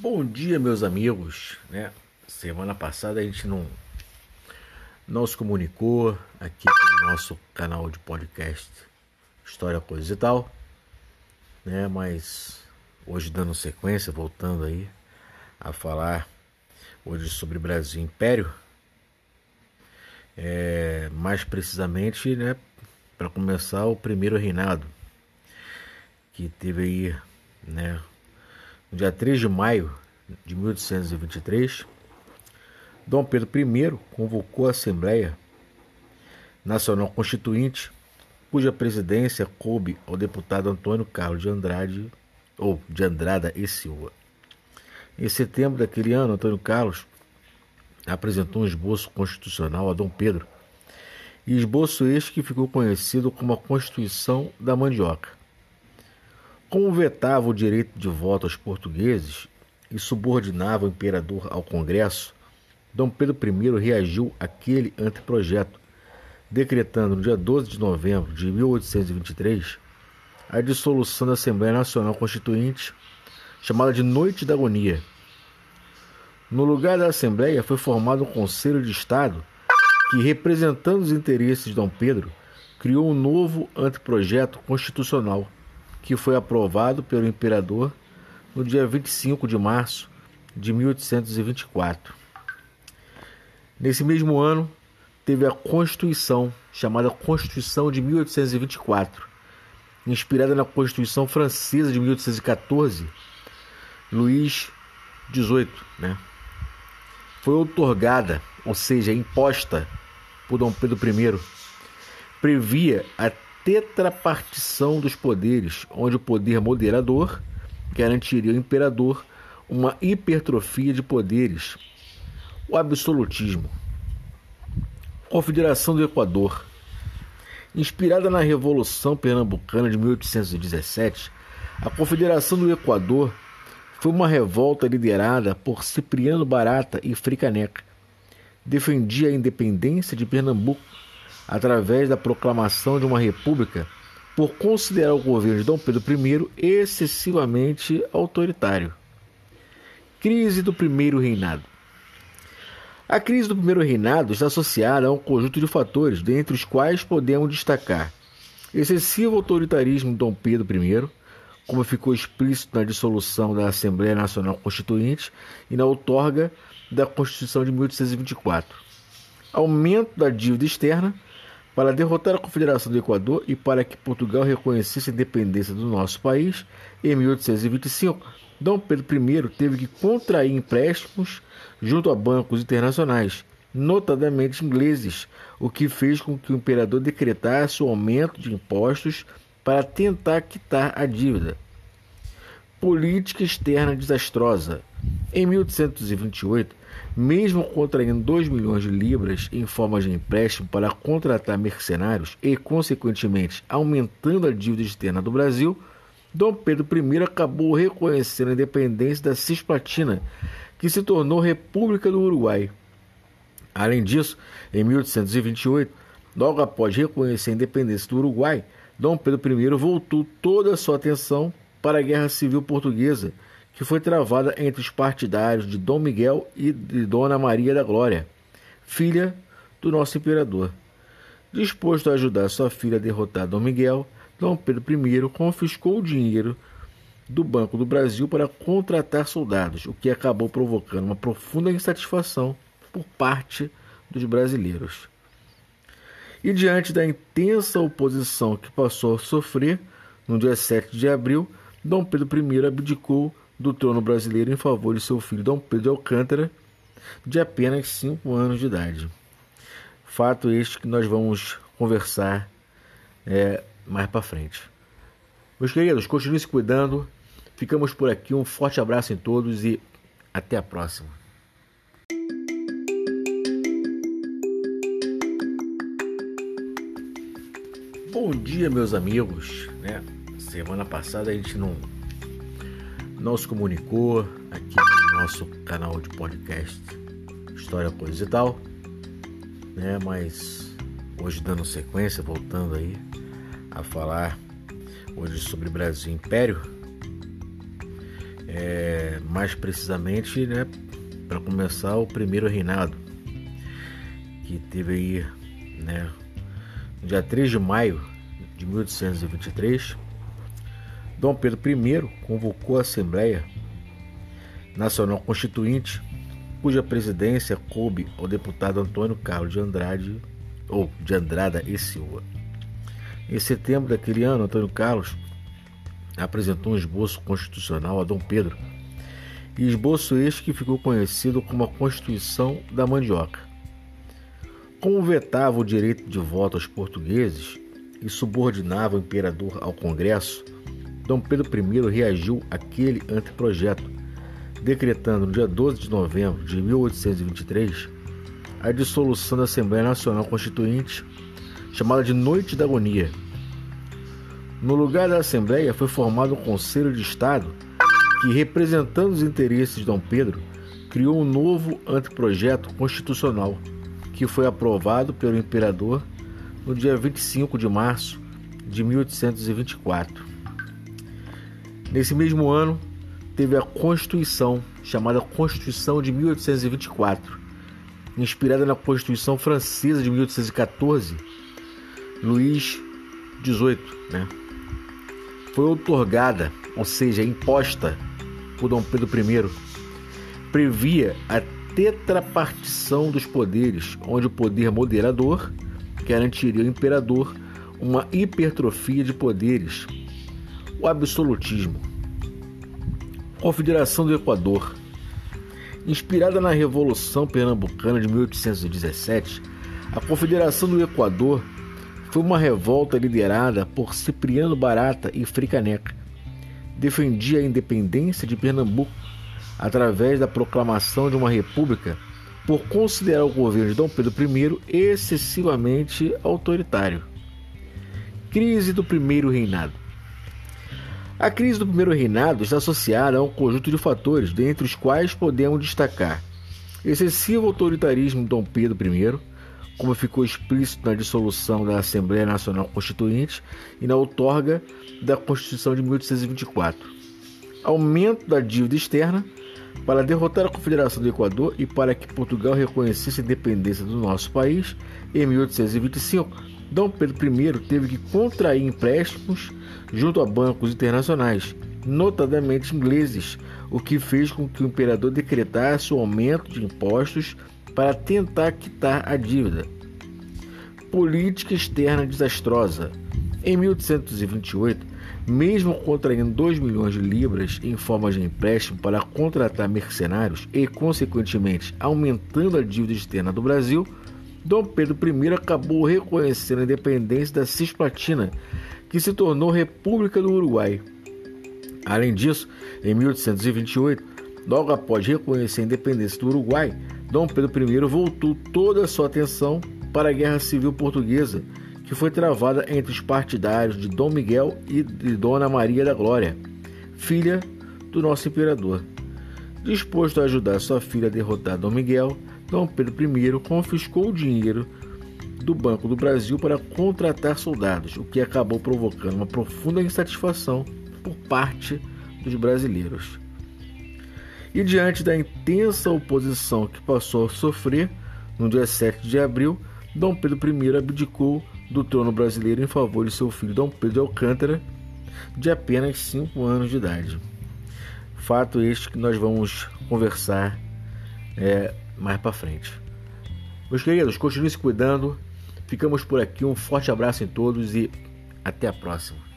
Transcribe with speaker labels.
Speaker 1: Bom dia, meus amigos. Né? Semana passada a gente não, não se comunicou aqui no nosso canal de podcast História, Coisa e Tal. Né? Mas hoje, dando sequência, voltando aí a falar hoje sobre Brasil Império. É, mais precisamente, né, para começar, o primeiro reinado, que teve aí, né, no dia 3 de maio de 1823, Dom Pedro I convocou a Assembleia Nacional Constituinte, cuja presidência coube ao deputado Antônio Carlos de Andrade ou de Andrada e Silva. Em setembro daquele ano, Antônio Carlos apresentou um esboço constitucional a Dom Pedro, esboço este que ficou conhecido como a Constituição da Mandioca. Como vetava o direito de voto aos portugueses e subordinava o imperador ao Congresso, Dom Pedro I reagiu àquele anteprojeto, decretando no dia 12 de novembro de 1823 a dissolução da Assembleia Nacional Constituinte, chamada de Noite da Agonia. No lugar da Assembleia foi formado um Conselho de Estado que, representando os interesses de Dom Pedro, criou um novo anteprojeto constitucional que foi aprovado pelo imperador no dia 25 de março de 1824. Nesse mesmo ano, teve a Constituição, chamada Constituição de 1824, inspirada na Constituição Francesa de 1814, Luís XVIII, né? Foi otorgada, ou seja, imposta por Dom Pedro I. Previa a tetrapartição dos poderes, onde o poder moderador garantiria ao imperador uma hipertrofia de poderes, o absolutismo. Confederação do Equador. Inspirada na Revolução Pernambucana de 1817, a Confederação do Equador foi uma revolta liderada por Cipriano Barata e Fricaneca. Defendia a independência de Pernambuco através da proclamação de uma república por considerar o governo de Dom Pedro I excessivamente autoritário. Crise do primeiro reinado. A crise do primeiro reinado está associada a um conjunto de fatores, dentre os quais podemos destacar excessivo autoritarismo de Dom Pedro I, como ficou explícito na dissolução da Assembleia Nacional Constituinte e na outorga da Constituição de 1824, aumento da dívida externa para derrotar a Confederação do Equador e para que Portugal reconhecesse a independência do nosso país, em 1825, Dom Pedro I teve que contrair empréstimos junto a bancos internacionais, notadamente ingleses, o que fez com que o imperador decretasse o aumento de impostos para tentar quitar a dívida. Política externa desastrosa. Em 1828, mesmo contraindo 2 milhões de libras em forma de empréstimo para contratar mercenários e, consequentemente, aumentando a dívida externa do Brasil, Dom Pedro I acabou reconhecendo a independência da Cisplatina, que se tornou República do Uruguai. Além disso, em 1828, logo após reconhecer a independência do Uruguai, Dom Pedro I voltou toda a sua atenção para a Guerra Civil Portuguesa que foi travada entre os partidários de Dom Miguel e de Dona Maria da Glória, filha do nosso imperador. Disposto a ajudar sua filha a derrotar Dom Miguel, Dom Pedro I confiscou o dinheiro do Banco do Brasil para contratar soldados, o que acabou provocando uma profunda insatisfação por parte dos brasileiros. E diante da intensa oposição que passou a sofrer, no dia 7 de abril, Dom Pedro I abdicou do trono brasileiro em favor de seu filho Dom Pedro de Alcântara, de apenas 5 anos de idade. Fato este que nós vamos conversar é, mais para frente. Meus queridos, continuem se cuidando. Ficamos por aqui. Um forte abraço em todos e até a próxima. Bom dia, meus amigos. Né? Semana passada a gente não não se comunicou aqui no nosso canal de podcast História, Coisa e Tal, né? Mas hoje dando sequência, voltando aí a falar hoje sobre Brasil Império, é, mais precisamente, né, para começar o primeiro reinado, que teve aí, né, no dia 3 de maio de 1823, Dom Pedro I convocou a Assembleia Nacional Constituinte, cuja presidência coube ao deputado Antônio Carlos de Andrade ou de Andrada e Silva. Em setembro daquele ano, Antônio Carlos apresentou um esboço constitucional a Dom Pedro, e esboço este que ficou conhecido como a Constituição da Mandioca. Como vetava o direito de voto aos portugueses e subordinava o imperador ao Congresso, Dom Pedro I reagiu àquele anteprojeto, decretando no dia 12 de novembro de 1823 a dissolução da Assembleia Nacional Constituinte, chamada de Noite da Agonia. No lugar da Assembleia foi formado um Conselho de Estado que, representando os interesses de Dom Pedro, criou um novo anteprojeto constitucional que foi aprovado pelo imperador no dia 25 de março de 1824. Nesse mesmo ano, teve a Constituição, chamada Constituição de 1824, inspirada na Constituição Francesa de 1814, Luís XVIII, né? Foi otorgada, ou seja, imposta por Dom Pedro I. Previa a tetrapartição dos poderes, onde o poder moderador garantiria ao imperador uma hipertrofia de poderes, o absolutismo. Confederação do Equador Inspirada na Revolução Pernambucana de 1817, a Confederação do Equador foi uma revolta liderada por Cipriano Barata e Fricaneca. Defendia a independência de Pernambuco através da proclamação de uma república por considerar o governo de Dom Pedro I excessivamente autoritário. Crise do primeiro reinado. A crise do primeiro reinado está associada a um conjunto de fatores, dentre os quais podemos destacar excessivo autoritarismo de Dom Pedro I, como ficou explícito na dissolução da Assembleia Nacional Constituinte e na outorga da Constituição de 1824, aumento da dívida externa para derrotar a Confederação do Equador e para que Portugal reconhecesse a independência do nosso país, em 1825, Dom Pedro I teve que contrair empréstimos junto a bancos internacionais, notadamente ingleses, o que fez com que o imperador decretasse o aumento de impostos para tentar quitar a dívida. Política externa desastrosa. Em 1828, mesmo contraindo 2 milhões de libras em forma de empréstimo para contratar mercenários e, consequentemente, aumentando a dívida externa do Brasil, Dom Pedro I acabou reconhecendo a independência da Cisplatina, que se tornou República do Uruguai. Além disso, em 1828, logo após reconhecer a independência do Uruguai, Dom Pedro I voltou toda a sua atenção para a Guerra Civil Portuguesa, que foi travada entre os partidários de Dom Miguel e de Dona Maria da Glória, filha do nosso imperador. Disposto a ajudar sua filha a derrotar Dom Miguel, Dom Pedro I confiscou o dinheiro do Banco do Brasil para contratar soldados, o que acabou provocando uma profunda insatisfação por parte dos brasileiros. E diante da intensa oposição que passou a sofrer, no dia 7 de abril, Dom Pedro I abdicou do trono brasileiro em favor de seu filho Dom Pedro de Alcântara, de apenas 5 anos de idade. Fato este que nós vamos conversar é, mais para frente. Meus queridos, continue se cuidando. Ficamos por aqui. Um forte abraço em todos e até a próxima.